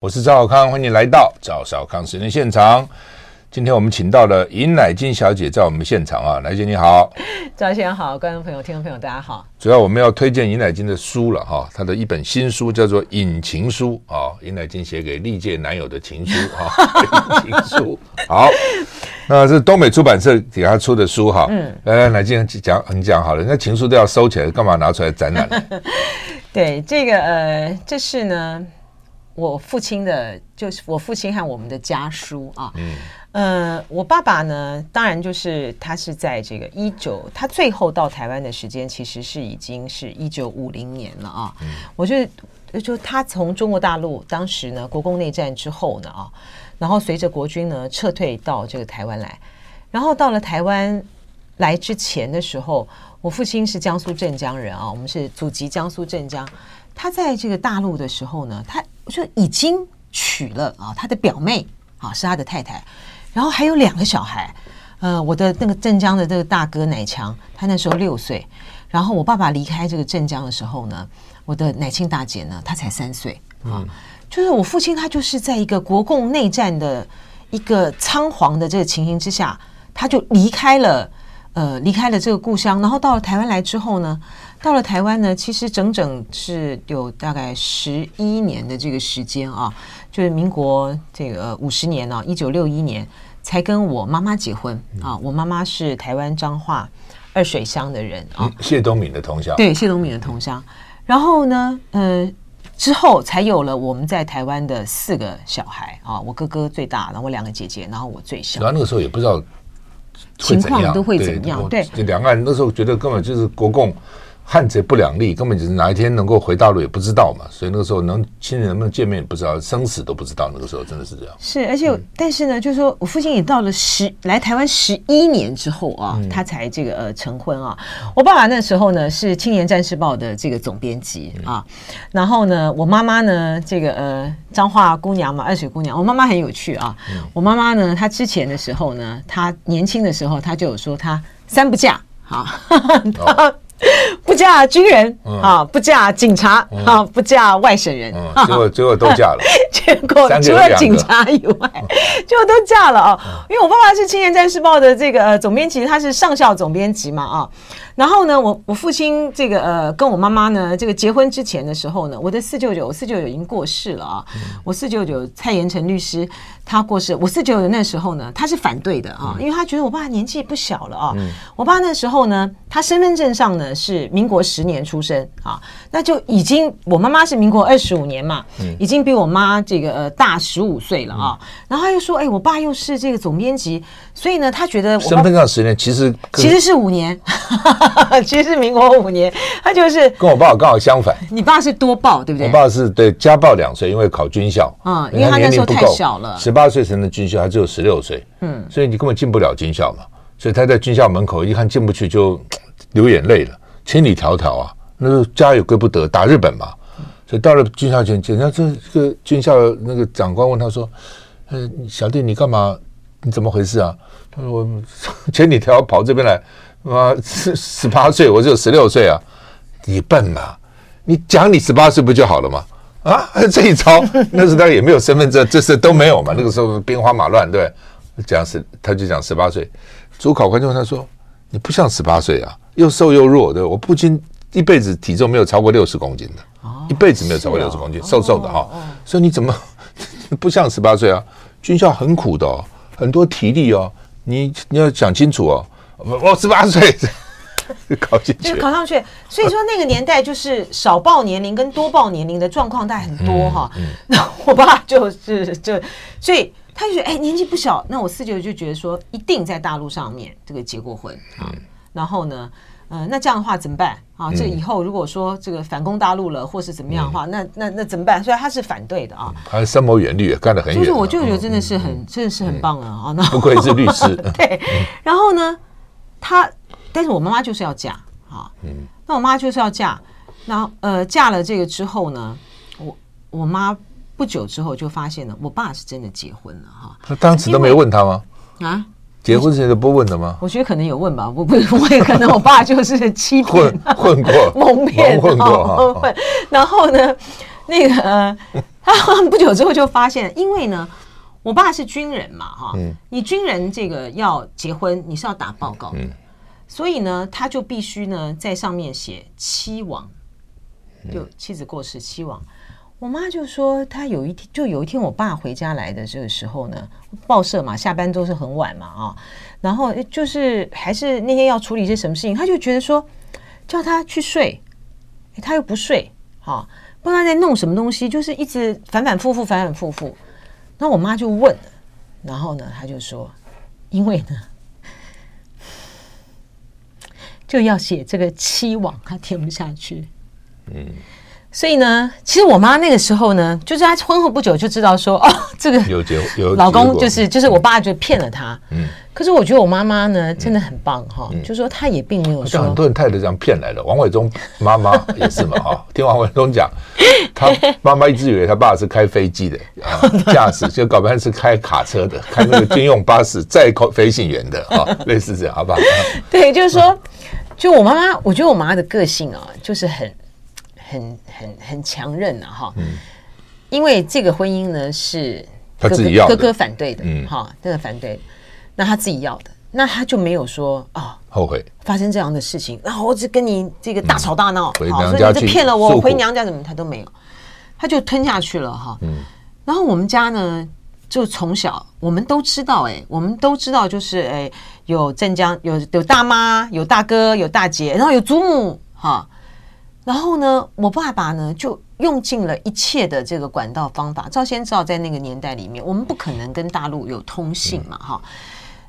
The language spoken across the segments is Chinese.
我是赵小康，欢迎来到赵小康时间现场。今天我们请到了尹乃金小姐在我们现场啊，乃金你好，赵先生好，观众朋友、听众朋友大家好。主要我们要推荐尹乃金的书了哈，她的一本新书叫做《隐情书》啊，尹乃金写给历届男友的情书啊，隐情书。好，那是东北出版社给他出的书哈。嗯，来来，乃金讲你讲好了，那情书都要收起来，干嘛拿出来展览？对，这个呃，这是呢。我父亲的，就是我父亲和我们的家书啊。嗯。呃，我爸爸呢，当然就是他是在这个一九，他最后到台湾的时间其实是已经是一九五零年了啊。嗯。我觉得，就他从中国大陆当时呢，国共内战之后呢啊，然后随着国军呢撤退到这个台湾来，然后到了台湾来之前的时候，我父亲是江苏镇江人啊，我们是祖籍江苏镇江。他在这个大陆的时候呢，他就已经娶了啊，他的表妹啊是他的太太，然后还有两个小孩，呃，我的那个镇江的这个大哥乃强，他那时候六岁，然后我爸爸离开这个镇江的时候呢，我的乃亲大姐呢，她才三岁啊，就是我父亲他就是在一个国共内战的一个仓皇的这个情形之下，他就离开了。呃，离开了这个故乡，然后到了台湾来之后呢，到了台湾呢，其实整整是有大概十一年的这个时间啊，就是民国这个五十年啊，一九六一年才跟我妈妈结婚啊。我妈妈是台湾彰化二水乡的人啊，谢东敏的同乡，对，谢东敏的同乡。然后呢，呃，之后才有了我们在台湾的四个小孩啊，我哥哥最大，然后我两个姐姐，然后我最小。然后那个时候也不知道。情况都会怎样？对，就两岸那时候觉得根本就是国共。汉贼不两立，根本就是哪一天能够回大陆也不知道嘛，所以那个时候能亲人能不能见面也不知道，生死都不知道。那个时候真的是这样。是，而且、嗯、但是呢，就是说我父亲也到了十来台湾十一年之后啊，嗯、他才这个呃成婚啊。我爸爸那时候呢是《青年战士报》的这个总编辑啊，嗯、然后呢，我妈妈呢这个呃彰化姑娘嘛，二水姑娘。我妈妈很有趣啊，嗯、我妈妈呢，她之前的时候呢，她年轻的时候，她就有说她三不嫁啊。哦 不嫁军人啊，不嫁警察啊，不嫁外省人，结果结果都嫁了。结果除了警察以外，结果都嫁了啊。因为我爸爸是《青年战士报》的这个总编辑，他是上校总编辑嘛啊。然后呢，我我父亲这个呃，跟我妈妈呢，这个结婚之前的时候呢，我的四舅舅，我四舅舅已经过世了啊。嗯、我四舅舅蔡延成律师他过世，我四舅舅那时候呢，他是反对的啊，嗯、因为他觉得我爸年纪不小了啊。嗯、我爸那时候呢，他身份证上呢是民国十年出生啊，那就已经我妈妈是民国二十五年嘛，嗯、已经比我妈这个呃大十五岁了啊。嗯、然后他又说，哎，我爸又是这个总编辑，所以呢，他觉得我身份证十年其实其实是五年。其实是民国五年，他就是跟我爸刚好相反。你爸是多报，对不对？我爸是对加报两岁，因为考军校。嗯，因为他那时候太小了，十八岁成的军校，他只有十六岁。嗯，所以你根本进不了军校嘛。所以他在军校门口一看进不去，就 流眼泪了，千里迢迢啊，那时候家有归不得，打日本嘛。所以到了军校前，人家这个军校那个长官问他说：“呃，小弟你干嘛？你怎么回事啊？”他说：“我 千里迢跑这边来。”啊，十十八岁，我只有十六岁啊！你笨嘛？你讲你十八岁不就好了吗？啊，这一招，那时候他也没有身份证，这事都没有嘛。那个时候兵荒马乱，对，讲十，他就讲十八岁。主考官就问他说：“你不像十八岁啊，又瘦又弱，对，我父亲一辈子体重没有超过六十公斤的，一辈子没有超过六十公斤，瘦瘦的哈。所以你怎么 不像十八岁啊？军校很苦的哦，很多体力哦，你你要讲清楚哦。”我十八岁 考进去，就考上去。所以说那个年代就是少报年龄跟多报年龄的状况大概很多哈。那我爸就是就，所以他就觉得哎年纪不小。那我四舅就觉得说一定在大陆上面这个结过婚啊。然后呢，呃，那这样的话怎么办啊？这以后如果说这个反攻大陆了，或是怎么样的话，那那那怎么办？所以他是反对的啊。他深谋远虑，干得很远。就是我舅舅真的是很真的是很棒啊啊！那不愧是律师。对，然后呢？他，但是我妈妈就是要嫁啊，嗯，那我妈就是要嫁，然后呃，嫁了这个之后呢，我我妈不久之后就发现了，我爸是真的结婚了哈。他当时都没问他吗？啊，结婚之前都不问的吗？我觉得可能有问吧，我不 我也可能我爸就是欺骗混混过 蒙骗混过混。然后呢，那个。他不久之后就发现，因为呢，我爸是军人嘛，哈，嗯，你军人这个要结婚，你是要打报告的，嗯，所以呢，他就必须呢在上面写妻亡，就妻子过世妻亡。我妈就说，她有一天，就有一天，我爸回家来的这个时候呢，报社嘛，下班都是很晚嘛，啊，然后就是还是那天要处理一些什么事情，他就觉得说，叫他去睡，他又不睡，哈，不知道在弄什么东西，就是一直反反复复，反反复复。那我妈就问，然后呢，他就说，因为呢，就要写这个期望，他填不下去，嗯。所以呢，其实我妈那个时候呢，就是她婚后不久就知道说，哦，这个有结有老公就是就是我爸就骗了她。嗯。可是我觉得我妈妈呢真的很棒哈，就说她也并没有说。像很多人太太这样骗来的，王伟忠妈妈也是嘛哈。听王伟忠讲，他妈妈一直以为他爸是开飞机的啊，驾驶，就搞半天是开卡车的，开那个军用巴士载飞行员的啊，类似这样，好不好？对，就是说，就我妈妈，我觉得我妈的个性啊，就是很。很很很强韧的哈，嗯，因为这个婚姻呢是哥哥他自己要哥哥反对的，嗯，哈，这个反对，那他自己要的，那他就没有说啊后悔。发生这样的事情，然后我只跟你这个大吵大闹，回娘家去，所以你就骗了我，回娘家怎么他都没有，他就吞下去了哈，嗯，然后我们家呢就从小我们都知道，哎，我们都知道就是哎有镇江有有大妈有大哥有大姐，然后有祖母哈。然后呢，我爸爸呢就用尽了一切的这个管道方法。赵先知道，在那个年代里面，我们不可能跟大陆有通信嘛，哈、嗯。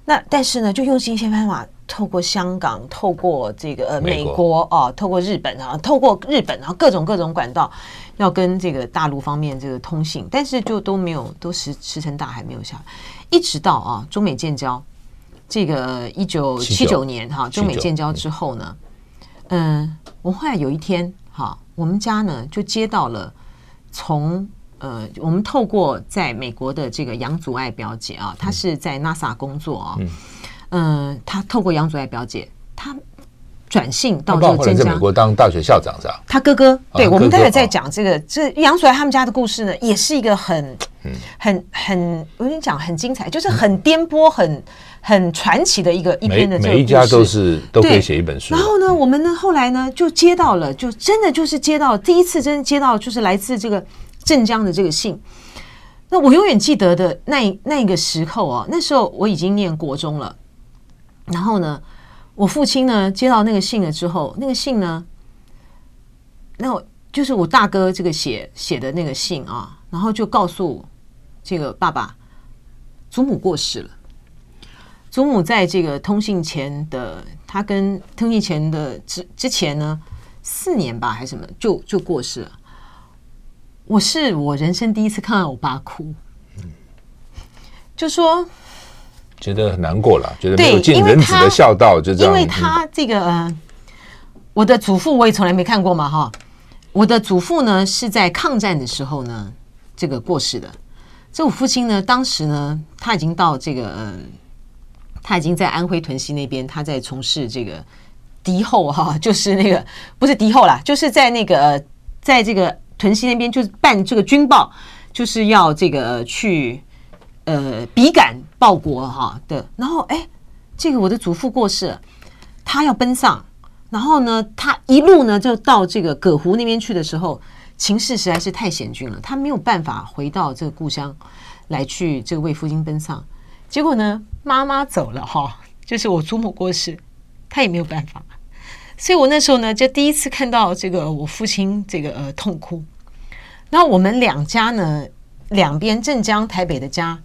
那但是呢，就用尽一些办法，透过香港，透过这个呃美国，哦，透过日本啊，透过日本啊，各种各种管道，要跟这个大陆方面这个通信，但是就都没有，都石石沉大海，没有下来。一直到啊，中美建交，这个一九七九年哈，中美建交之后呢。嗯，我后来有一天，哈，我们家呢就接到了从呃，我们透过在美国的这个杨祖爱表姐啊，她是在 NASA 工作啊，嗯，她透过杨祖爱表姐，她转信到这个镇江，在美国当大学校长是吧？他哥哥，对，我们待会再讲这个，这杨祖爱他们家的故事呢，也是一个很、很、很，我跟你讲，很精彩，就是很颠簸，很。很传奇的一个一篇的每一家都是都可以写一本书。然后呢，我们呢后来呢就接到了，就真的就是接到第一次真的接到就是来自这个镇江的这个信。那我永远记得的那那个时候啊，那时候我已经念国中了。然后呢，我父亲呢接到那个信了之后，那个信呢，那我就是我大哥这个写写的那个信啊，然后就告诉这个爸爸，祖母过世了。祖母在这个通信前的，他跟通信前的之之前呢，四年吧还是什么，就就过世了。我是我人生第一次看到我爸哭，就说觉得很难过了，觉得没有尽人子的孝道，就这样。因为他这个，呃，我的祖父我也从来没看过嘛，哈。我的祖父呢是在抗战的时候呢，这个过世的。这我父亲呢，当时呢他已经到这个。呃他已经在安徽屯溪那边，他在从事这个敌后哈，就是那个不是敌后啦，就是在那个在这个屯溪那边，就是办这个军报，就是要这个去呃笔杆报国哈的。然后哎，这个我的祖父过世了，他要奔丧，然后呢，他一路呢就到这个葛湖那边去的时候，情势实在是太险峻了，他没有办法回到这个故乡来去这个为父亲奔丧。结果呢，妈妈走了哈，就是我祖母过世，他也没有办法，所以我那时候呢，就第一次看到这个我父亲这个呃痛哭。那我们两家呢，两边镇江、台北的家，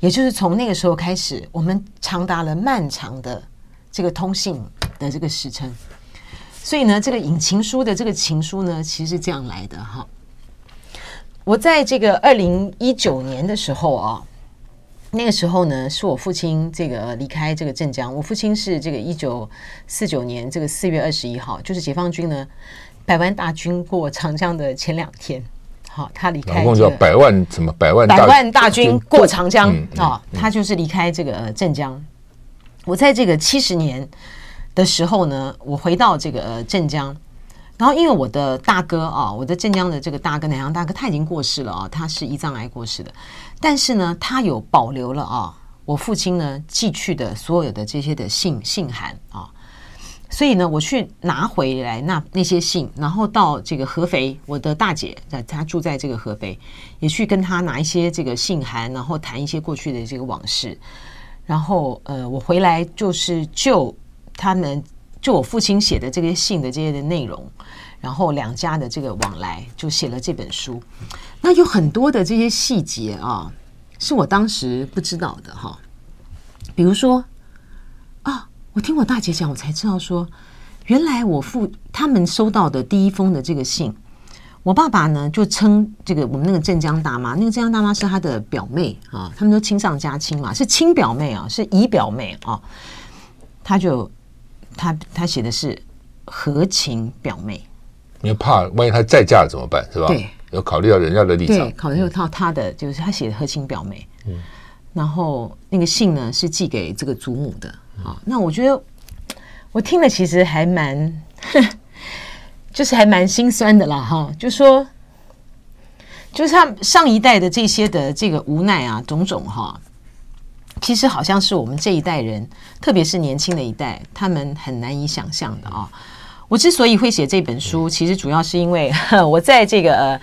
也就是从那个时候开始，我们长达了漫长的这个通信的这个时辰。所以呢，这个引情书的这个情书呢，其实是这样来的哈。我在这个二零一九年的时候啊。那个时候呢，是我父亲这个离开这个镇江。我父亲是这个一九四九年这个四月二十一号，就是解放军呢百万大军过长江的前两天。好，他离开、这个。总共叫百万什么百万百万大军过长江啊？他就是离开这个镇江。我在这个七十年的时候呢，我回到这个镇江。然后因为我的大哥啊，我的镇江的这个大哥南洋大哥他已经过世了啊，他是胰脏癌过世的，但是呢，他有保留了啊，我父亲呢寄去的所有的这些的信信函啊。所以呢，我去拿回来那那些信，然后到这个合肥，我的大姐在她住在这个合肥，也去跟她拿一些这个信函，然后谈一些过去的这个往事。然后呃，我回来就是就他们就我父亲写的这些信的这些的内容，然后两家的这个往来，就写了这本书。那有很多的这些细节啊，是我当时不知道的哈，比如说。我听我大姐讲，我才知道说，原来我父他们收到的第一封的这个信，我爸爸呢就称这个我们那个镇江大妈，那个镇江大妈是他的表妹啊，他们都亲上加亲嘛，是亲表妹啊，是姨表妹啊，他就他他写的是合情表妹，因为怕万一他再嫁怎么办，是吧？对，有考虑到人家的立场，对，考虑到他的就是他写的合情表妹，嗯，然后那个信呢是寄给这个祖母的。啊，那我觉得我听了其实还蛮，就是还蛮心酸的啦，哈，就说就是他上一代的这些的这个无奈啊，种种哈，其实好像是我们这一代人，特别是年轻的一代，他们很难以想象的啊。我之所以会写这本书，其实主要是因为 我在这个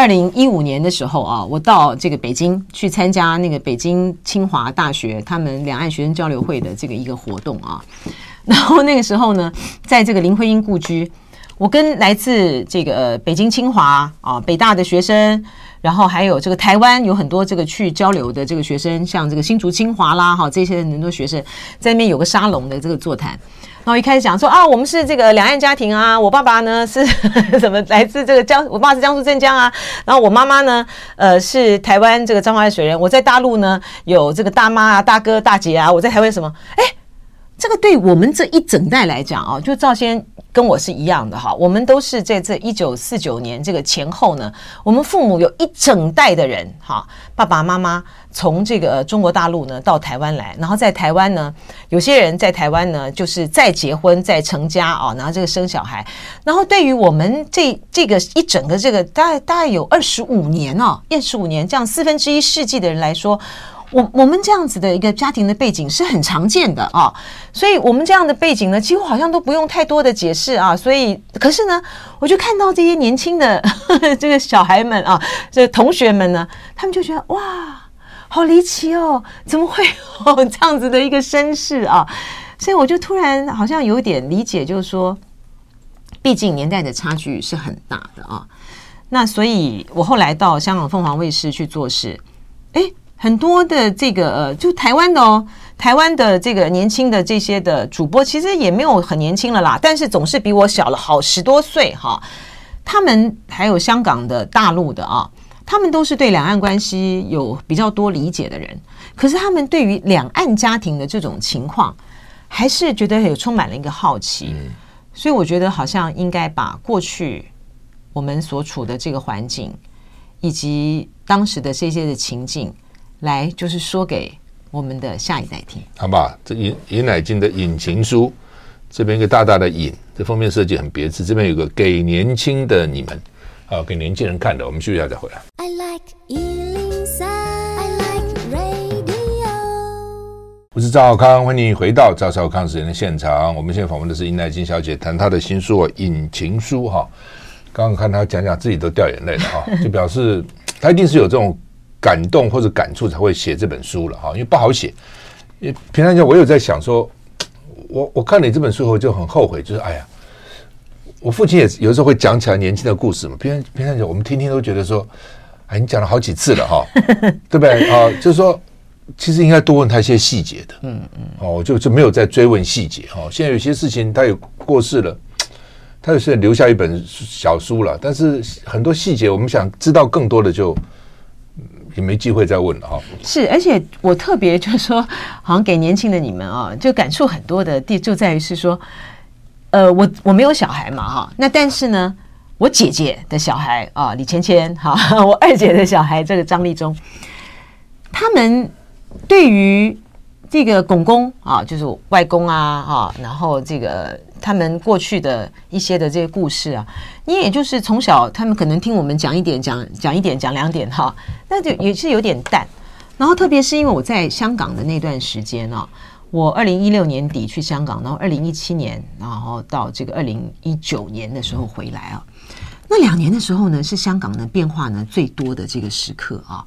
二零一五年的时候啊，我到这个北京去参加那个北京清华大学他们两岸学生交流会的这个一个活动啊，然后那个时候呢，在这个林徽因故居，我跟来自这个北京清华啊北大的学生，然后还有这个台湾有很多这个去交流的这个学生，像这个新竹清华啦哈这些很多学生在那边有个沙龙的这个座谈。然后一开始讲说啊，我们是这个两岸家庭啊，我爸爸呢 是什么来自这个江，我爸是江苏镇江啊，然后我妈妈呢，呃是台湾这个彰化水人，我在大陆呢有这个大妈啊、大哥、大姐啊，我在台湾什么？哎，这个对我们这一整代来讲啊，就赵先。跟我是一样的哈，我们都是在这一九四九年这个前后呢，我们父母有一整代的人哈，爸爸妈妈从这个中国大陆呢到台湾来，然后在台湾呢，有些人在台湾呢就是再结婚再成家啊，然后这个生小孩，然后对于我们这这个一整个这个大概大概有二十五年哦，二十五年这样四分之一世纪的人来说。我我们这样子的一个家庭的背景是很常见的啊，所以我们这样的背景呢，几乎好像都不用太多的解释啊。所以，可是呢，我就看到这些年轻的呵 呵这个小孩们啊，这同学们呢，他们就觉得哇，好离奇哦，怎么会有 这样子的一个身世啊？所以我就突然好像有点理解，就是说，毕竟年代的差距是很大的啊。那所以我后来到香港凤凰卫视去做事，哎。很多的这个呃，就台湾的哦，台湾的这个年轻的这些的主播，其实也没有很年轻了啦，但是总是比我小了好十多岁哈。他们还有香港的、大陆的啊，他们都是对两岸关系有比较多理解的人，可是他们对于两岸家庭的这种情况，还是觉得有充满了一个好奇。所以我觉得好像应该把过去我们所处的这个环境，以及当时的这些的情境。来，就是说给我们的下一代听，好吧？这尹尹乃金的《引情书》，这边一个大大的“引”，这封面设计很别致。这边有个给年轻的你们，啊，给年轻人看的。我们休息一下再回来。I like 103, I like radio。我是赵少康，欢迎回到赵少康时间的现场。我们现在访问的是尹乃金小姐，谈她的新书《引情书》哈。刚刚看她讲讲，自己都掉眼泪了哈，就表示她一定是有这种。感动或者感触才会写这本书了哈，因为不好写。因为平常讲，我有在想说，我我看你这本书后就很后悔，就是哎呀，我父亲也有时候会讲起来年轻的故事嘛。平常平常讲，我们听听都觉得说，哎，你讲了好几次了哈，对不对啊？就是说，其实应该多问他一些细节的，嗯嗯，哦，就就没有再追问细节哈。现在有些事情他也过世了，他也是留下一本小书了，但是很多细节我们想知道更多的就。也没机会再问了哈。是，而且我特别就是说，好像给年轻的你们啊，就感触很多的地就在于是说，呃，我我没有小孩嘛哈，那但是呢，我姐姐的小孩啊，李芊芊哈，我二姐的小孩这个张立忠，他们对于这个公公啊，就是外公啊啊，然后这个他们过去的一些的这些故事啊，你也就是从小他们可能听我们讲一点，讲讲一点，讲两点哈，那就也是有点淡。然后特别是因为我在香港的那段时间啊，我二零一六年底去香港，然后二零一七年，然后到这个二零一九年的时候回来啊，那两年的时候呢，是香港的变化呢最多的这个时刻啊。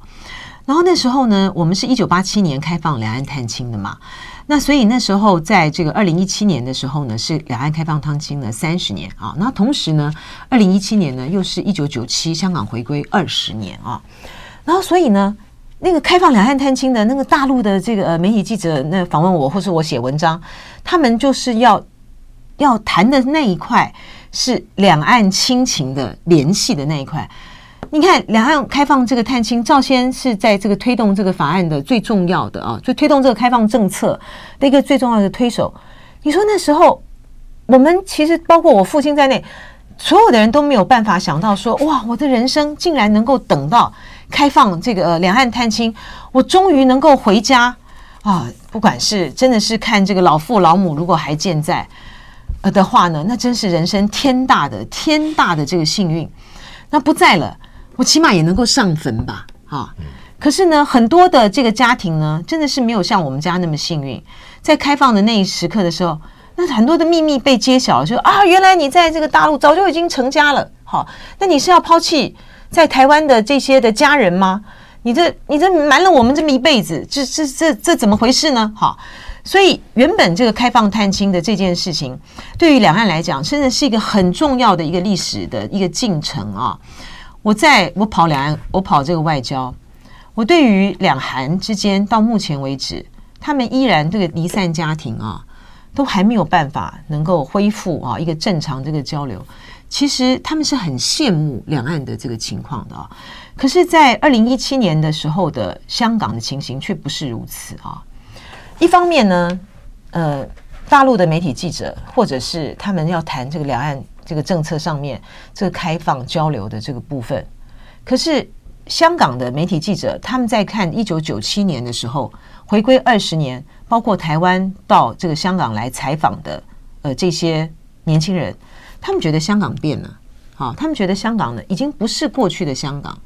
然后那时候呢，我们是一九八七年开放两岸探亲的嘛。那所以那时候，在这个二零一七年的时候呢，是两岸开放探亲的三十年啊。那同时呢，二零一七年呢，又是一九九七香港回归二十年啊。然后所以呢，那个开放两岸探亲的那个大陆的这个媒体记者，那访问我或是我写文章，他们就是要要谈的那一块是两岸亲情的联系的那一块。你看，两岸开放这个探亲，赵先是在这个推动这个法案的最重要的啊，就推动这个开放政策的一个最重要的推手。你说那时候，我们其实包括我父亲在内，所有的人都没有办法想到说，哇，我的人生竟然能够等到开放这个两岸探亲，我终于能够回家啊！不管是真的是看这个老父老母如果还健在呃的话呢，那真是人生天大的天大的这个幸运。那不在了。我起码也能够上坟吧，哈。可是呢，很多的这个家庭呢，真的是没有像我们家那么幸运。在开放的那一时刻的时候，那很多的秘密被揭晓了，就啊，原来你在这个大陆早就已经成家了，好，那你是要抛弃在台湾的这些的家人吗？你这你这瞒了我们这么一辈子，这这这这怎么回事呢？好，所以原本这个开放探亲的这件事情，对于两岸来讲，真的是一个很重要的一个历史的一个进程啊。我在我跑两岸，我跑这个外交，我对于两韩之间到目前为止，他们依然这个离散家庭啊，都还没有办法能够恢复啊一个正常这个交流。其实他们是很羡慕两岸的这个情况的啊。可是，在二零一七年的时候的香港的情形却不是如此啊。一方面呢，呃，大陆的媒体记者或者是他们要谈这个两岸。这个政策上面，这个开放交流的这个部分，可是香港的媒体记者他们在看一九九七年的时候，回归二十年，包括台湾到这个香港来采访的呃这些年轻人，他们觉得香港变了，好，他们觉得香港呢已经不是过去的香港，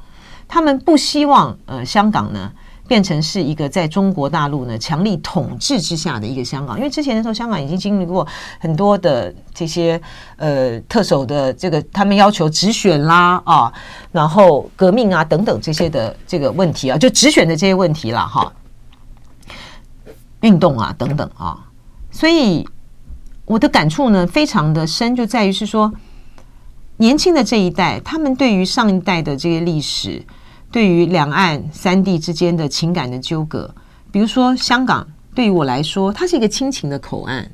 他们不希望呃香港呢。变成是一个在中国大陆呢强力统治之下的一个香港，因为之前的时候，香港已经经历过很多的这些呃特首的这个他们要求直选啦啊，然后革命啊等等这些的这个问题啊，就直选的这些问题了哈，运动啊等等啊，所以我的感触呢非常的深，就在于是说年轻的这一代，他们对于上一代的这些历史。对于两岸三地之间的情感的纠葛，比如说香港，对于我来说，它是一个亲情的口岸。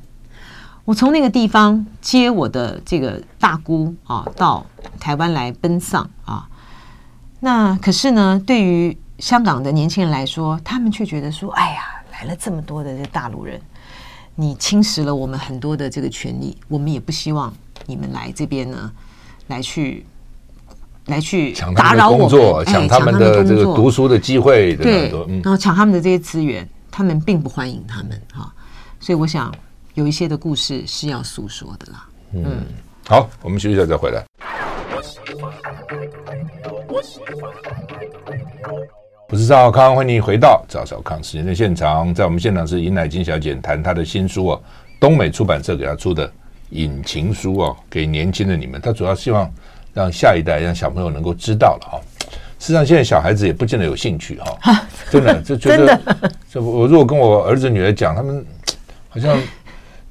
我从那个地方接我的这个大姑啊，到台湾来奔丧啊。那可是呢，对于香港的年轻人来说，他们却觉得说：“哎呀，来了这么多的这大陆人，你侵蚀了我们很多的这个权利，我们也不希望你们来这边呢，来去。”来去打扰我们，抢他们的这个读书的机会，对，然后抢他们的这些资源，他们并不欢迎他们哈，所以我想有一些的故事是要诉说的啦。嗯，好，我们休息一下再回来。我是赵少康，欢迎回到赵少康时间的现场，在我们现场是尹乃金小姐谈她的新书哦，东美出版社给她出的《引情书》哦，给年轻的你们，她主要希望。让下一代，让小朋友能够知道了哈。实际上，现在小孩子也不见得有兴趣哈。真的，就觉得这 我如果跟我儿子女儿讲，他们好像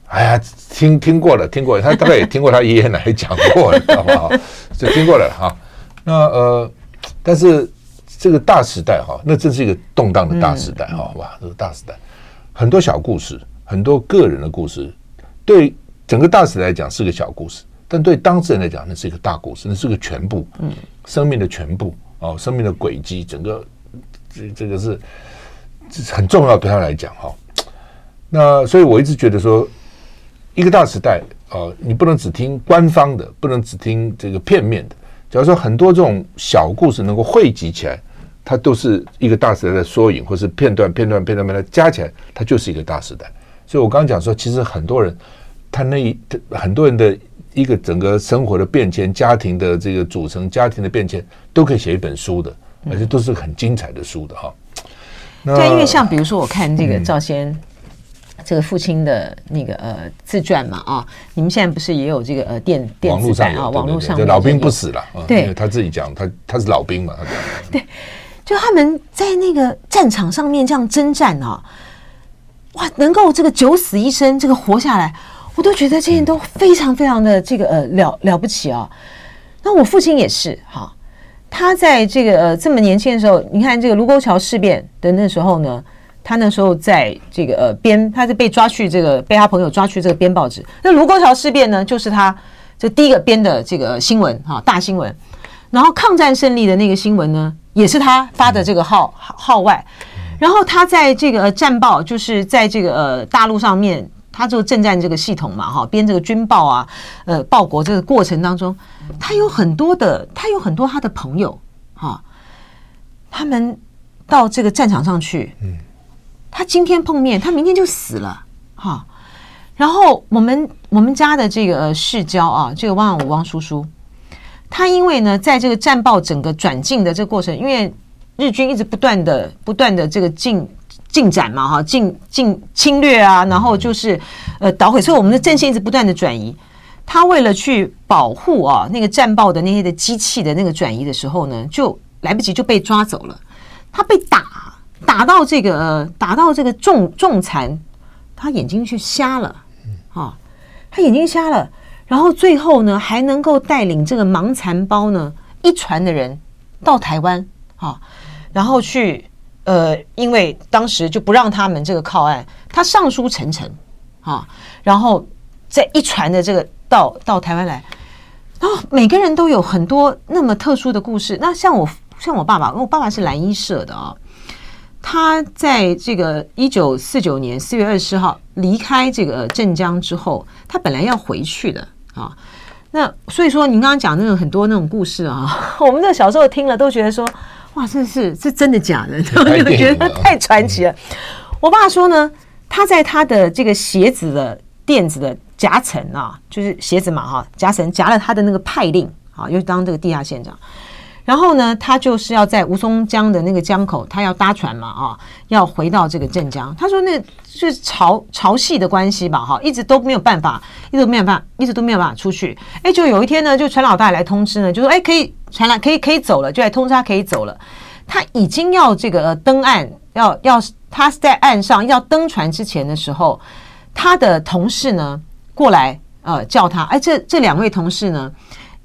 哎呀，听听过了，听过了，他大概也听过他爷爷奶奶讲过了，知道吗？就听过了哈。那呃，但是这个大时代哈，那真是一个动荡的大时代哈，哇，这个大时代，很多小故事，很多个人的故事，对整个大时代来讲是个小故事。但对当事人来讲，那是一个大故事，那是个全部，嗯，生命的全部哦，生命的轨迹，整个这这个是这很重要，对他来讲哈。那所以我一直觉得说，一个大时代啊，你不能只听官方的，不能只听这个片面的。假如说很多这种小故事能够汇集起来，它都是一个大时代的缩影，或是片段、片段、片段、片段加起来，它就是一个大时代。所以我刚刚讲说，其实很多人。他那一很多人的一个整个生活的变迁、家庭的这个组成、家庭的变迁，都可以写一本书的，而且都是很精彩的书的哈。对、嗯，因为像比如说，我看这个赵先。嗯这个父亲的那个呃自传嘛啊，你们现在不是也有这个呃电电子版啊？网络上，就老兵不死了，对，他自己讲，他他是老兵嘛，他讲。对，就他们在那个战场上面这样征战啊，哇，能够这个九死一生，这个活下来，我都觉得这些都非常非常的这个呃了了不起啊。那我父亲也是哈，他在这个呃这么年轻的时候，你看这个卢沟桥事变的那时候呢。他那时候在这个呃编，他是被抓去这个被他朋友抓去这个编报纸。那卢沟桥事变呢，就是他这第一个编的这个新闻哈，大新闻。然后抗战胜利的那个新闻呢，也是他发的这个号号外。然后他在这个战报，就是在这个呃大陆上面，他这个政战这个系统嘛哈，编这个军报啊，呃报国这个过程当中，他有很多的，他有很多他的朋友哈，他们到这个战场上去，嗯。他今天碰面，他明天就死了，哈。然后我们我们家的这个世交啊，这个汪汪叔叔，他因为呢，在这个战报整个转进的这个过程，因为日军一直不断的不断的这个进进展嘛，哈，进进侵略啊，然后就是呃捣毁，所以我们的阵线一直不断的转移。他为了去保护啊那个战报的那些的机器的那个转移的时候呢，就来不及就被抓走了，他被打。打到这个，打到这个重重残，他眼睛却瞎了，啊，他眼睛瞎了，然后最后呢，还能够带领这个盲残包呢一船的人到台湾，啊，然后去，呃，因为当时就不让他们这个靠岸，他上书陈诚，啊，然后在一船的这个到到台湾来，然后每个人都有很多那么特殊的故事。那像我像我爸爸，我爸爸是蓝衣社的啊。他在这个一九四九年四月二十号离开这个镇江之后，他本来要回去的啊。那所以说，您刚刚讲那种很多那种故事啊，我们那小时候听了都觉得说，哇，这是是真的假的？就觉得太传奇了。我爸说呢，他在他的这个鞋子的垫子的夹层啊，就是鞋子嘛哈，夹层夹了他的那个派令啊，又当这个地下县长。然后呢，他就是要在吴淞江的那个江口，他要搭船嘛，啊，要回到这个镇江。他说那是潮潮汐的关系吧，哈，一直都没有办法，一直都没有办法，一直都没有办法出去。哎，就有一天呢，就船老大来通知呢，就说哎，可以船来可以可以走了，就来通知他可以走了。他已经要这个登岸，要要他在岸上要登船之前的时候，他的同事呢过来呃叫他，哎，这这两位同事呢，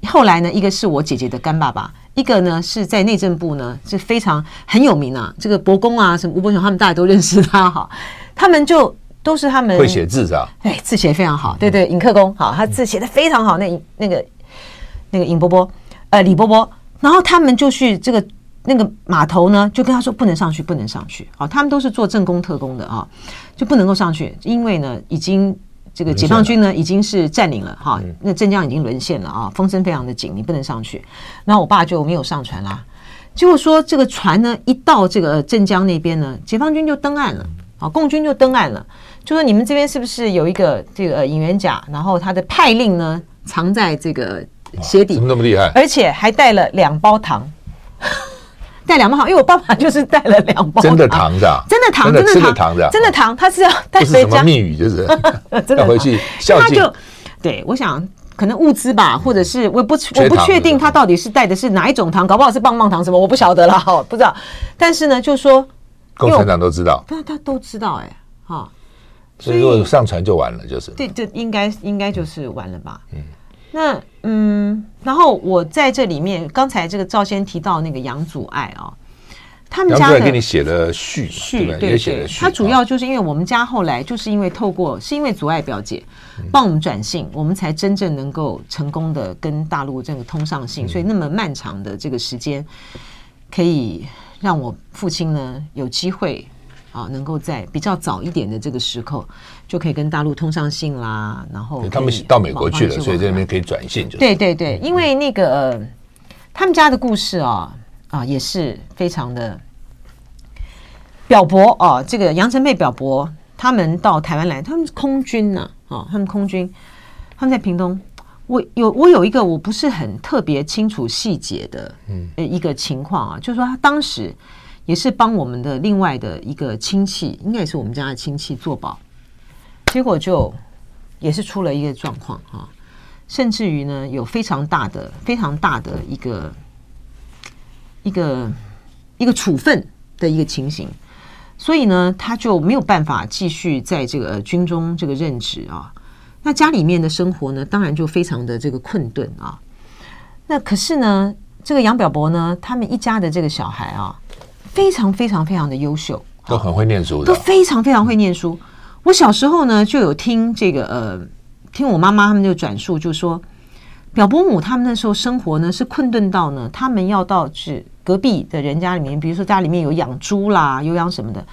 后来呢，一个是我姐姐的干爸爸。一个呢是在内政部呢，是非常很有名啊。这个伯公啊，什么吴伯雄，他们大家都认识他哈。他们就都是他们会写字啊，哎，字写非常好。对对，尹克公好，他字写的非常好。那那个那个尹伯伯，呃，李伯伯，然后他们就去这个那个码头呢，就跟他说不能上去，不能上去。好，他们都是做正工特工的啊，就不能够上去，因为呢已经。这个解放军呢，已经是占领了哈，那镇江已经沦陷了啊，风声非常的紧，你不能上去。那我爸就没有上船啦。结果说这个船呢，一到这个镇江那边呢，解放军就登岸了啊，共军就登岸了，就说你们这边是不是有一个这个引援甲，然后他的派令呢藏在这个鞋底，怎么那么厉害？而且还带了两包糖。带两包糖，因为我爸爸就是带了两包。真的糖的，真的糖，真的糖，真的糖，他是要带回家。密语就是？真的回去孝敬。他就对，我想可能物资吧，或者是我不我不确定他到底是带的是哪一种糖，搞不好是棒棒糖什么，我不晓得了哈，不知道。但是呢，就说共产党都知道，他他都知道哎，哈，所以如果上传就完了，就是。对，就应该应该就是完了吧，嗯。那嗯，然后我在这里面，刚才这个赵先提到那个杨祖爱啊，他们家的给你写了序，序对对，对，他主要就是因为我们家后来就是因为透过是因为祖爱表姐帮我们转信，我们才真正能够成功的跟大陆这个通上信，所以那么漫长的这个时间，可以让我父亲呢有机会。啊，能够在比较早一点的这个时刻，就可以跟大陆通上信啦。然后他们到美国去了，所以这边可以转信就。对对对，因为那个、呃、他们家的故事啊啊也是非常的表伯啊。这个杨成佩表伯他们到台湾来，他们是空军呢啊，他们空军，他们在屏东。我有我有一个我不是很特别清楚细节的，嗯，一个情况啊，就是说他当时也是帮我们的另外的一个亲戚，应该也是我们家的亲戚做保，结果就也是出了一个状况啊，甚至于呢有非常大的非常大的一个一个一个处分的一个情形，所以呢他就没有办法继续在这个军中这个任职啊。那家里面的生活呢，当然就非常的这个困顿啊。那可是呢，这个杨表伯呢，他们一家的这个小孩啊，非常非常非常的优秀，都很会念书的，都非常非常会念书。我小时候呢，就有听这个呃，听我妈妈他们就转述，就说表伯母他们那时候生活呢是困顿到呢，他们要到是隔壁的人家里面，比如说家里面有养猪啦，有养什么的，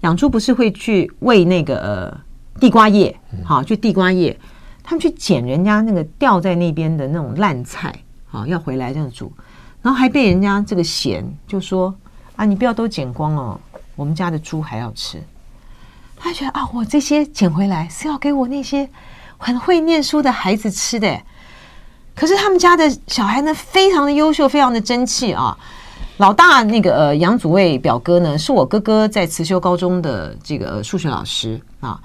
养猪不是会去喂那个呃。地瓜叶，好，就地瓜叶，他们去捡人家那个掉在那边的那种烂菜，好，要回来这样煮，然后还被人家这个嫌，就说啊，你不要都捡光哦，我们家的猪还要吃。他觉得啊，我这些捡回来是要给我那些很会念书的孩子吃的，可是他们家的小孩呢，非常的优秀，非常的争气啊。老大那个呃杨祖卫表哥呢，是我哥哥在慈修高中的这个数学老师啊。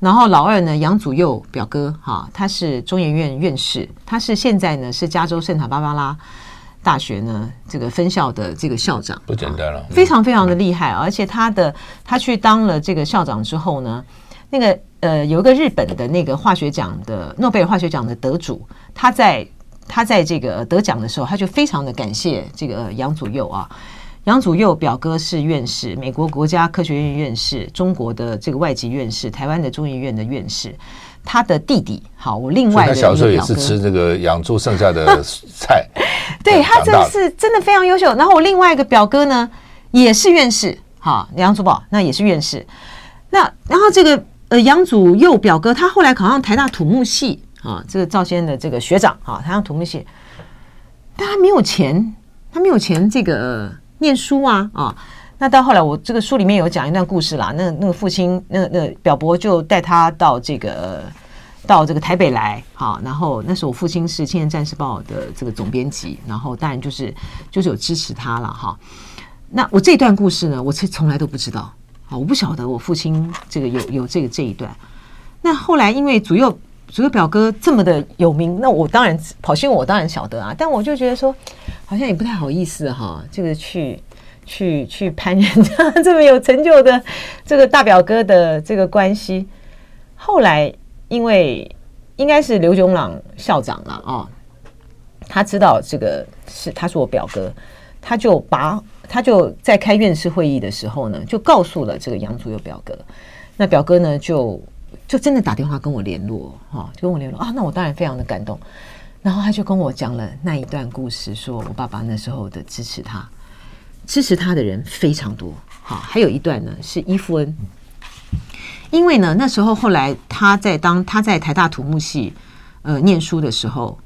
然后老二呢，杨祖佑表哥哈，他是中研院院士，他是现在呢是加州圣塔芭芭拉大学呢这个分校的这个校长，不简单了，非常非常的厉害，而且他的他去当了这个校长之后呢，那个呃有一个日本的那个化学奖的诺贝尔化学奖的得主，他在他在这个得奖的时候，他就非常的感谢这个杨祖佑啊。杨祖佑表哥是院士，美国国家科学院院士，中国的这个外籍院士，台湾的中医院的院士。他的弟弟，好，我另外的他小时候也是吃这个养猪剩下的 菜。对，他真的是真的非常优秀。然后我另外一个表哥呢，也是院士，哈，杨祖宝那也是院士。那然后这个呃杨祖佑表哥，他后来考上台大土木系啊，这个赵先生的这个学长啊，台大土木系，但他没有钱，他没有钱这个。念书啊啊！那到后来，我这个书里面有讲一段故事啦。那那个父亲，那那表伯就带他到这个到这个台北来，好，然后那时候我父亲是《青年战士报》的这个总编辑，然后当然就是就是有支持他了哈。那我这段故事呢，我从从来都不知道啊，我不晓得我父亲这个有有这个这一段。那后来因为祖佑祖佑表哥这么的有名，那我当然跑新闻我当然晓得啊，但我就觉得说。好像也不太好意思哈，这个去去去攀人家 这么有成就的这个大表哥的这个关系。后来因为应该是刘炯朗校长了啊，他知道这个是他是我表哥，他就把他就在开院士会议的时候呢，就告诉了这个杨祖佑表哥。那表哥呢就就真的打电话跟我联络哈，就跟我联络啊，那我当然非常的感动。然后他就跟我讲了那一段故事，说我爸爸那时候的支持他，支持他的人非常多。好，还有一段呢是伊夫恩，因为呢那时候后来他在当他在台大土木系呃念书的时候，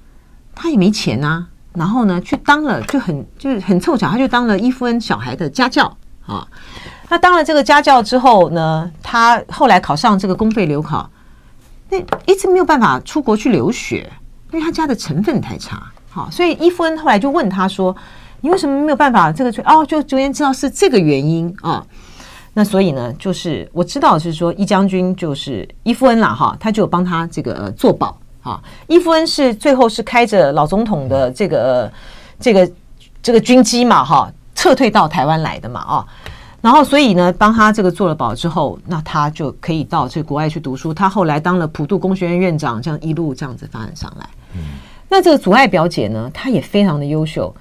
他也没钱呐、啊，然后呢去当了就很就是很凑巧，他就当了伊夫恩小孩的家教啊。他当了这个家教之后呢，他后来考上这个公费留考，那一直没有办法出国去留学。因为他家的成分太差，好，所以伊夫恩后来就问他说：“你为什么没有办法这个去？”哦，就昨天知道是这个原因啊。那所以呢，就是我知道是说伊将军就是伊夫恩啦，哈，他就帮他这个做保啊。伊夫恩是最后是开着老总统的这个这个这个军机嘛，哈，撤退到台湾来的嘛，啊。然后，所以呢，帮他这个做了保之后，那他就可以到这国外去读书。他后来当了普渡工学院院长，这样一路这样子发展上来。嗯，那这个阻碍表姐呢，她也非常的优秀。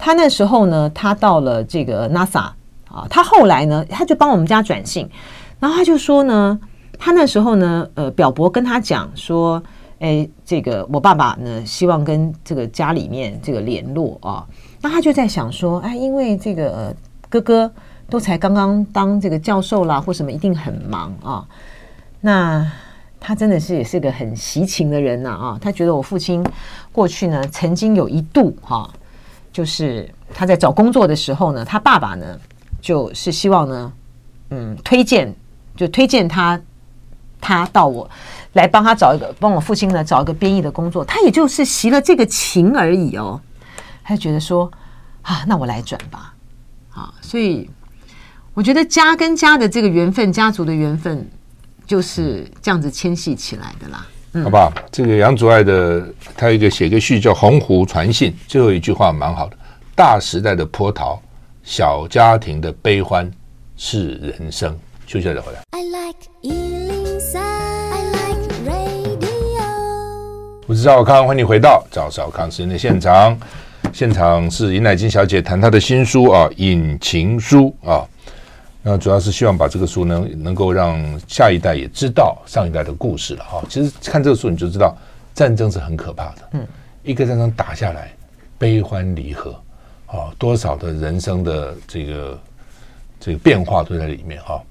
他那时候呢，他到了这个 NASA 啊，他后来呢，他就帮我们家转信。然后他就说呢，他那时候呢，呃，表伯跟他讲说，哎，这个我爸爸呢，希望跟这个家里面这个联络啊。那他就在想说，哎，因为这个哥哥。都才刚刚当这个教授啦，或什么一定很忙啊。那他真的是也是个很惜情的人呐啊。他觉得我父亲过去呢，曾经有一度哈，就是他在找工作的时候呢，他爸爸呢就是希望呢，嗯，推荐就推荐他他到我来帮他找一个，帮我父亲呢找一个编译的工作，他也就是习了这个情而已哦。他就觉得说啊，那我来转吧，啊，所以我觉得家跟家的这个缘分，家族的缘分就是这样子牵系起来的啦。嗯、好吧，这个杨祖爱的他有一个写个序叫《鸿鹄传信》，最后一句话蛮好的：大时代的波涛，小家庭的悲欢是人生。休息再回来。I like 我是赵少康，欢迎你回到赵少康时间的现场。现场是尹乃菁小姐谈她的新书啊，《隐情书》啊。那主要是希望把这个书能能够让下一代也知道上一代的故事了哈。其实看这个书你就知道，战争是很可怕的。嗯，一个战争打下来，悲欢离合啊，多少的人生的这个这个变化都在里面哈。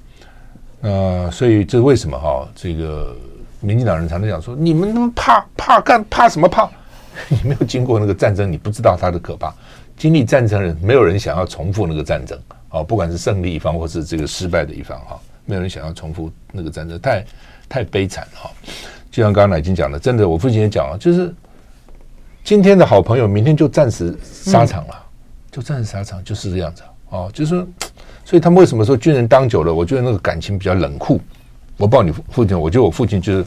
那，所以这为什么哈这个？民进党人常常讲说：“你们那么怕怕干怕什么怕？你没有经过那个战争，你不知道它的可怕。经历战争的人，没有人想要重复那个战争啊！不管是胜利一方或是这个失败的一方哈，没有人想要重复那个战争，太太悲惨哈。就像刚刚乃金讲的，真的，我父亲也讲了，就是今天的好朋友，明天就战死沙场了，就战死沙场，就是这样子哦。就是说，所以他们为什么说军人当久了，我觉得那个感情比较冷酷。”我抱你父亲，我觉得我父亲就是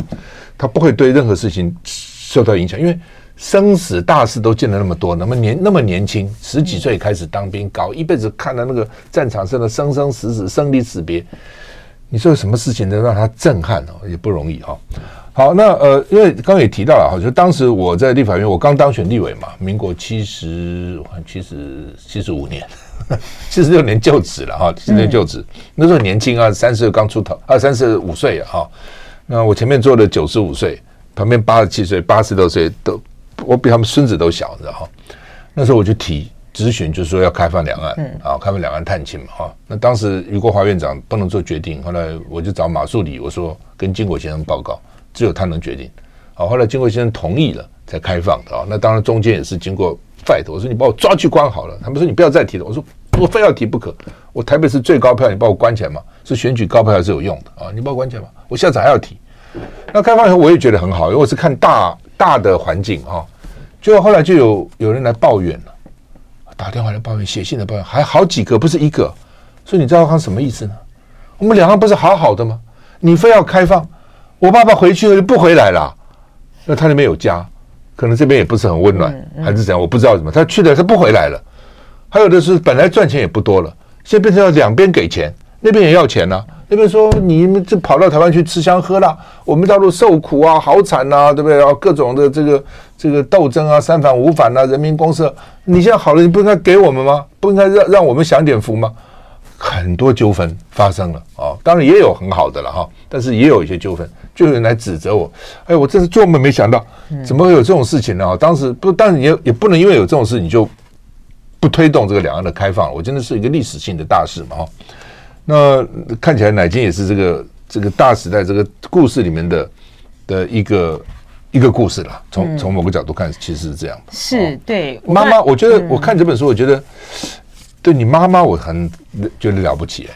他不会对任何事情受到影响，因为生死大事都见了那么多，那么年那么年轻，十几岁开始当兵，搞一辈子看到那个战场上的生生死死、生离死别，你说有什么事情能让他震撼哦？也不容易哈。好，那呃，因为刚刚也提到了哈，就当时我在立法院，我刚当选立委嘛，民国七十七十七十五年。七十六年就职了哈，七十六年就职，那时候年轻啊，三十岁刚出头，二三十五岁啊哈。那我前面坐的九十五岁，旁边八十七岁、八十多岁都，我比他们孙子都小，你知道哈。那时候我就提咨询，就是说要开放两岸，啊，开放两岸探亲嘛哈。那当时余国华院长不能做决定，后来我就找马树礼，我说跟金国先生报告，只有他能决定。好，后来金国先生同意了，才开放的啊。那当然中间也是经过。fight，我说你把我抓去关好了。他们说你不要再提了。我说我非要提不可。我台北市最高票，你把我关起来嘛？是选举高票还是有用的啊？你把我关起来嘛？我下次还要提。那开放以后我也觉得很好，因为我是看大大的环境啊。结果后来就有有人来抱怨了，打电话来抱怨，写信来抱怨，还好几个，不是一个。所以你知道他什么意思呢？我们两岸不是好好的吗？你非要开放，我爸爸回去了就不回来了，那他那边有家。可能这边也不是很温暖，还是怎样？我不知道怎么，他去了他不回来了。还有的是本来赚钱也不多了，现在变成要两边给钱，那边也要钱呢、啊。那边说你们这跑到台湾去吃香喝辣，我们大陆受苦啊，好惨呐、对不对？然后各种的这个这个斗争啊，三反五反啊，人民公社，你现在好了，你不应该给我们吗？不应该让让我们享点福吗？很多纠纷发生了啊、哦，当然也有很好的了哈，但是也有一些纠纷，就有人来指责我，哎，我真是做梦没想到，怎么会有这种事情呢？当时不，但是也也不能因为有这种事你就不推动这个两岸的开放，我真的是一个历史性的大事嘛哈。那看起来乃金也是这个这个大时代这个故事里面的的一个一个故事了，从从某个角度看，其实是这样。是对妈妈，我觉得我看这本书，我觉得。对你妈妈，我很觉得了不起哎！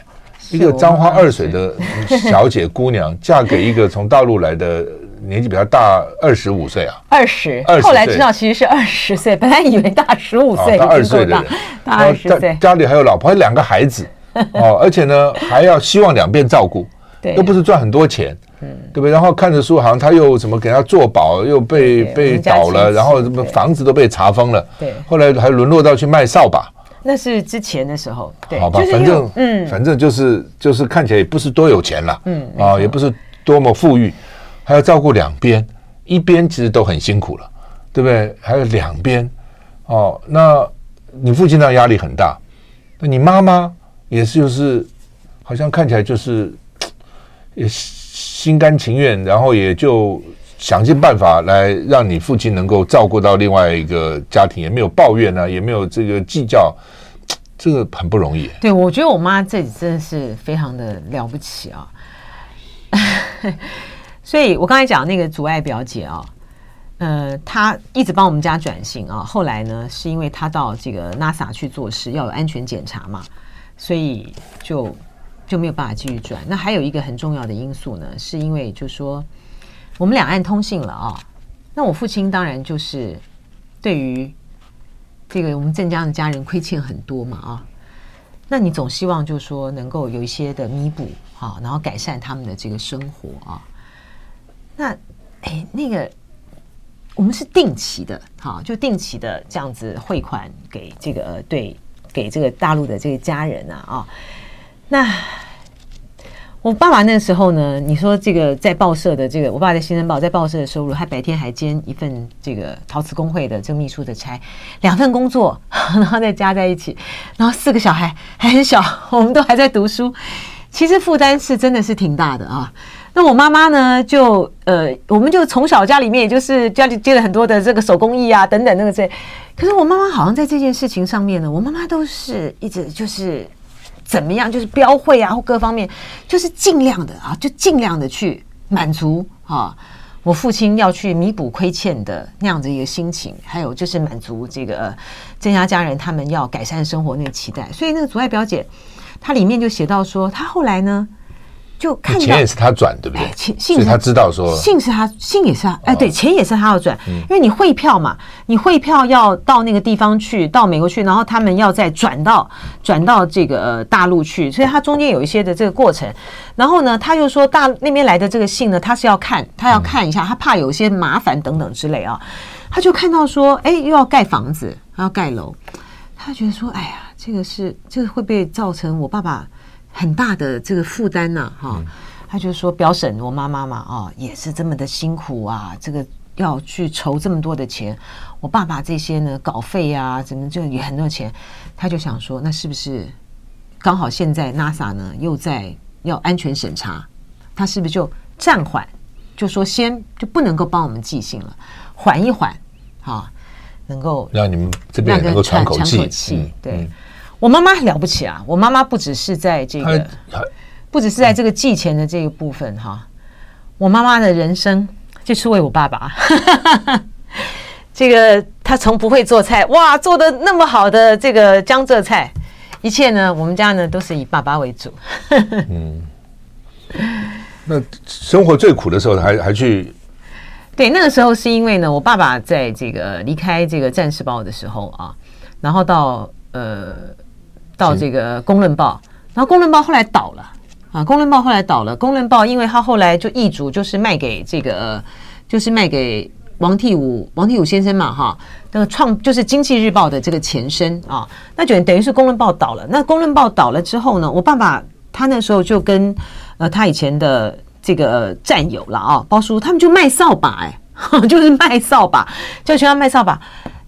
一个沾花二水的 小姐姑娘，嫁给一个从大陆来的 年纪比较大二十五岁啊，二十，后来知道其实是二十岁，本来以为大十五岁，大二十岁的人，大二十岁，家里还有老婆，还有两个孩子 哦，而且呢还要希望两边照顾，对，又不是赚很多钱，嗯，对不对？然后看着书，好像他又什么给他做保，又被被倒了，然后什么房子都被查封了，对，后来还沦落到去卖扫把。那是之前的时候，对，好吧，反正嗯，反正就是就是看起来也不是多有钱了，嗯啊，也不是多么富裕，还要照顾两边，一边其实都很辛苦了，对不对？还有两边，哦，那你父亲那压力很大，那你妈妈也是就是好像看起来就是也心甘情愿，然后也就。想尽办法来让你父亲能够照顾到另外一个家庭，也没有抱怨啊，也没有这个计较，这个很不容易。对，我觉得我妈这真的是非常的了不起啊。所以我刚才讲那个阻碍表姐啊，呃，她一直帮我们家转型啊，后来呢，是因为她到这个 NASA 去做事，要有安全检查嘛，所以就就没有办法继续转。那还有一个很重要的因素呢，是因为就说。我们两岸通信了啊，那我父亲当然就是对于这个我们镇江的家人亏欠很多嘛啊，那你总希望就是说能够有一些的弥补啊，然后改善他们的这个生活啊。那哎，那个我们是定期的哈，就定期的这样子汇款给这个对给这个大陆的这个家人啊啊，那。我爸爸那时候呢，你说这个在报社的这个，我爸在《新生报》在报社的收入，他白天还兼一份这个陶瓷工会的这个秘书的差，两份工作，然后再加在一起，然后四个小孩还很小，我们都还在读书，其实负担是真的是挺大的啊。那我妈妈呢，就呃，我们就从小家里面也就是家里接了很多的这个手工艺啊等等那个这，可是我妈妈好像在这件事情上面呢，我妈妈都是一直就是。怎么样？就是标会啊，或各方面，就是尽量的啊，就尽量的去满足啊，我父亲要去弥补亏欠的那样子一个心情，还有就是满足这个郑家家人他们要改善生活那个期待。所以那个祖爱表姐，她里面就写到说，她后来呢。就看钱也是他转，对不对？钱，信是他知道说，信是他，信也是他。哎，对，钱也是他要转，因为你汇票嘛，你汇票要到那个地方去，到美国去，然后他们要再转到转到这个大陆去，所以他中间有一些的这个过程。然后呢，他就说大那边来的这个信呢，他是要看，他要看一下，他怕有些麻烦等等之类啊。他就看到说，哎，又要盖房子，还要盖楼，他觉得说，哎呀，这个是这个会不会造成我爸爸？很大的这个负担呐，哈，他就说表婶，我妈妈嘛，啊，也是这么的辛苦啊，这个要去筹这么多的钱，我爸爸这些呢，稿费啊，怎么就也很多钱，他就想说，那是不是刚好现在 NASA 呢又在要安全审查，他是不是就暂缓，就说先就不能够帮我们寄信了，缓一缓，啊，能够让你们这边能够喘口气，对。我妈妈了不起啊！我妈妈不只是在这个，不只是在这个寄钱的这个部分哈。我妈妈的人生就是为我爸爸。这个她从不会做菜，哇，做的那么好的这个江浙菜，一切呢，我们家呢都是以爸爸为主。嗯，那生活最苦的时候还还去？对，那个时候是因为呢，我爸爸在这个离开这个《战士报》的时候啊，然后到呃。到这个《公论报》，然后《公论报》后来倒了。啊，《公论报》后来倒了，《公论报》因为他后来就易主，就是卖给这个，就是卖给王替武，王替武先生嘛，哈，那个创就是《经济日报》的这个前身啊，那就等于是《公论报》倒了。那《公论报》倒了之后呢，我爸爸他那时候就跟呃他以前的这个战友了啊，包叔他们就卖扫把，哎，就是卖扫把，就全要卖扫把。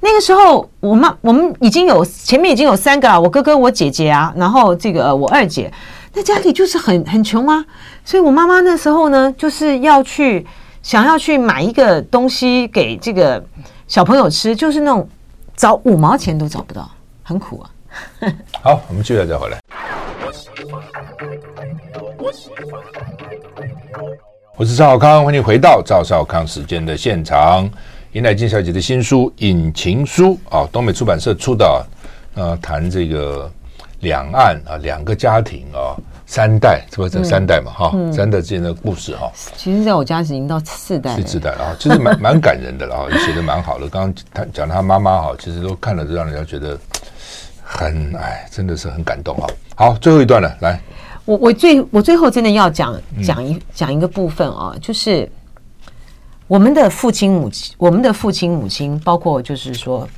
那个时候，我妈我们已经有前面已经有三个了，我哥哥、我姐姐啊，然后这个我二姐，那家里就是很很穷啊，所以我妈妈那时候呢，就是要去想要去买一个东西给这个小朋友吃，就是那种找五毛钱都找不到，很苦啊。好，我们接下来再回来。我是赵少康，欢迎回到赵少康时间的现场。尹乃菁小姐的新书《引情书》啊，东美出版社出的，呃，谈这个两岸啊，两个家庭啊，三代，是不是这三代嘛？哈、嗯，三代之间的故事哈。其实，在我家已经到四代了，四代了啊，其实蛮蛮感人的了啊，写的蛮好的。刚刚他讲他妈妈哈，其实都看了，都让人家觉得很哎，真的是很感动啊。好，最后一段了，来，我我最我最后真的要讲讲一讲一个部分啊，就是。我们的父亲母亲，我们的父亲母亲，包括就是说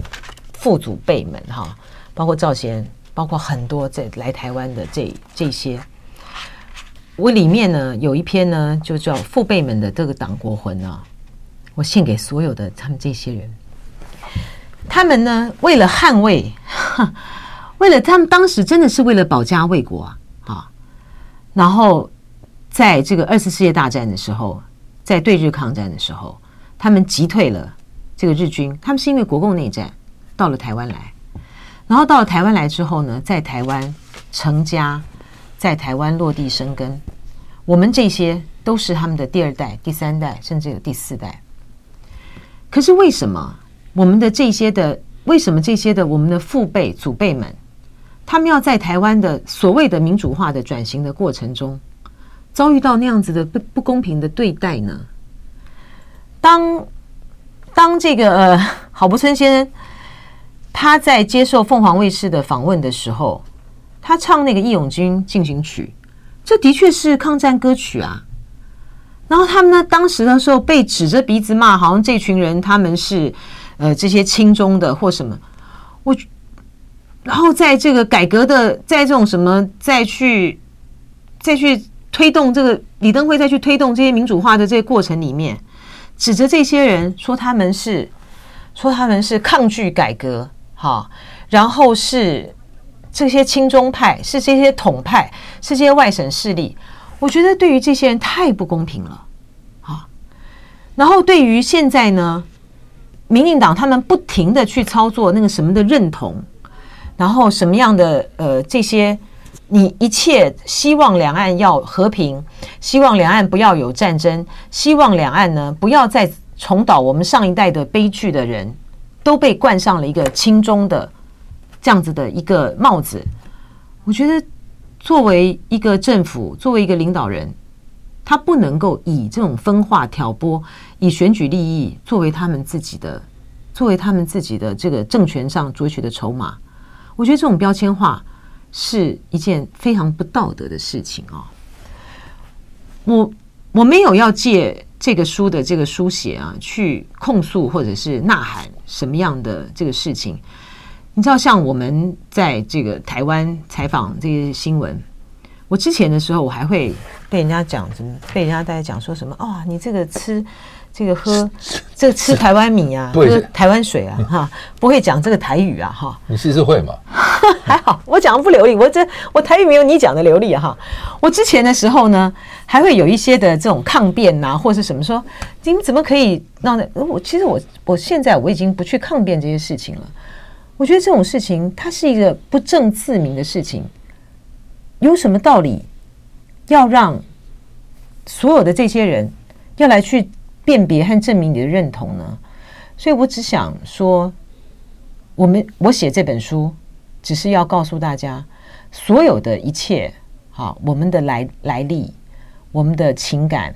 父祖辈们哈，包括赵贤，包括很多在来台湾的这这些，我里面呢有一篇呢，就叫父辈们的这个党国魂啊，我献给所有的他们这些人，他们呢为了捍卫，为了他们当时真的是为了保家卫国啊啊，然后在这个二次世界大战的时候。在对日抗战的时候，他们击退了这个日军。他们是因为国共内战到了台湾来，然后到了台湾来之后呢，在台湾成家，在台湾落地生根。我们这些都是他们的第二代、第三代，甚至有第四代。可是为什么我们的这些的，为什么这些的我们的父辈、祖辈们，他们要在台湾的所谓的民主化的转型的过程中，遭遇到那样子的不不公平的对待呢？当当这个呃郝柏村先生他在接受凤凰卫视的访问的时候，他唱那个《义勇军进行曲》，这的确是抗战歌曲啊。然后他们呢，当时的时候被指着鼻子骂，好像这群人他们是呃这些亲中的或什么。我，然后在这个改革的，在这种什么再去再去推动这个李登辉再去推动这些民主化的这个过程里面，指着这些人说他们是说他们是抗拒改革，哈，然后是这些亲中派，是这些统派，是这些外省势力。我觉得对于这些人太不公平了，啊！然后对于现在呢，民进党他们不停的去操作那个什么的认同，然后什么样的呃这些，你一切希望两岸要和平，希望两岸不要有战争，希望两岸呢不要再重蹈我们上一代的悲剧的人，都被冠上了一个亲中的这样子的一个帽子，我觉得。作为一个政府，作为一个领导人，他不能够以这种分化挑拨，以选举利益作为他们自己的，作为他们自己的这个政权上攫取的筹码。我觉得这种标签化是一件非常不道德的事情哦！我我没有要借这个书的这个书写啊，去控诉或者是呐喊什么样的这个事情。你知道，像我们在这个台湾采访这些新闻，我之前的时候，我还会被人家讲什么？被人家大家讲说什么？哦，你这个吃这个喝这个吃台湾米啊，喝台湾水啊，哈，不会讲这个台语啊，哈。你试试会吗？还好，我讲的不流利，我这我台语没有你讲的流利哈。我之前的时候呢，还会有一些的这种抗辩呐，或是什么说，你们怎么可以让我？其实我我现在我已经不去抗辩这些事情了。我觉得这种事情，它是一个不正自明的事情，有什么道理要让所有的这些人要来去辨别和证明你的认同呢？所以我只想说，我们我写这本书，只是要告诉大家，所有的一切，好，我们的来来历，我们的情感，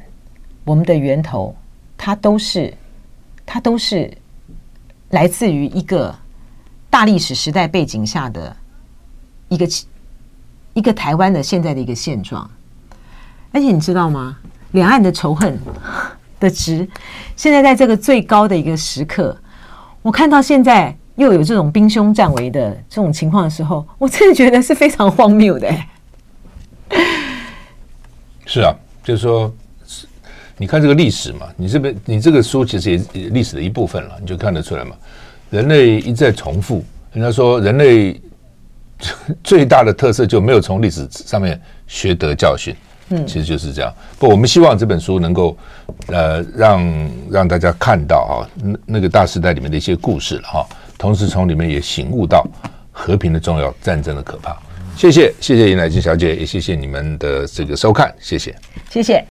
我们的源头，它都是，它都是来自于一个。大历史时代背景下的一个一个台湾的现在的一个现状，而且你知道吗？两岸的仇恨的值，现在在这个最高的一个时刻，我看到现在又有这种兵凶战危的这种情况的时候，我真的觉得是非常荒谬的。是啊，就是说，你看这个历史嘛，你这边你这个书其实也历史的一部分了，你就看得出来嘛。人类一再重复，人家说人类 最大的特色就没有从历史上面学得教训，嗯，其实就是这样。不，我们希望这本书能够呃让让大家看到啊那那个大时代里面的一些故事了哈，同时从里面也醒悟到和平的重要，战争的可怕。谢谢谢谢尹乃金小姐，也谢谢你们的这个收看，谢谢谢谢。